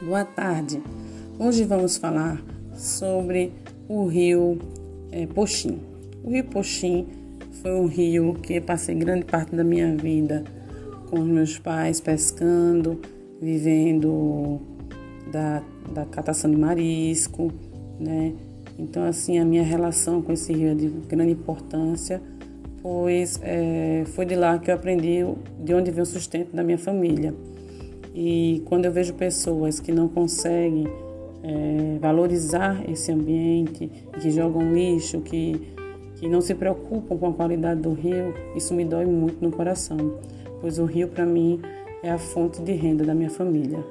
Boa tarde. Hoje vamos falar sobre o rio é, Poxim. O rio Poxim foi um rio que passei grande parte da minha vida com os meus pais pescando, vivendo da, da catação de marisco, né? Então, assim, a minha relação com esse rio é de grande importância, pois é, foi de lá que eu aprendi de onde vem o sustento da minha família. E quando eu vejo pessoas que não conseguem é, valorizar esse ambiente, que jogam lixo, que, que não se preocupam com a qualidade do rio, isso me dói muito no coração, pois o rio para mim é a fonte de renda da minha família.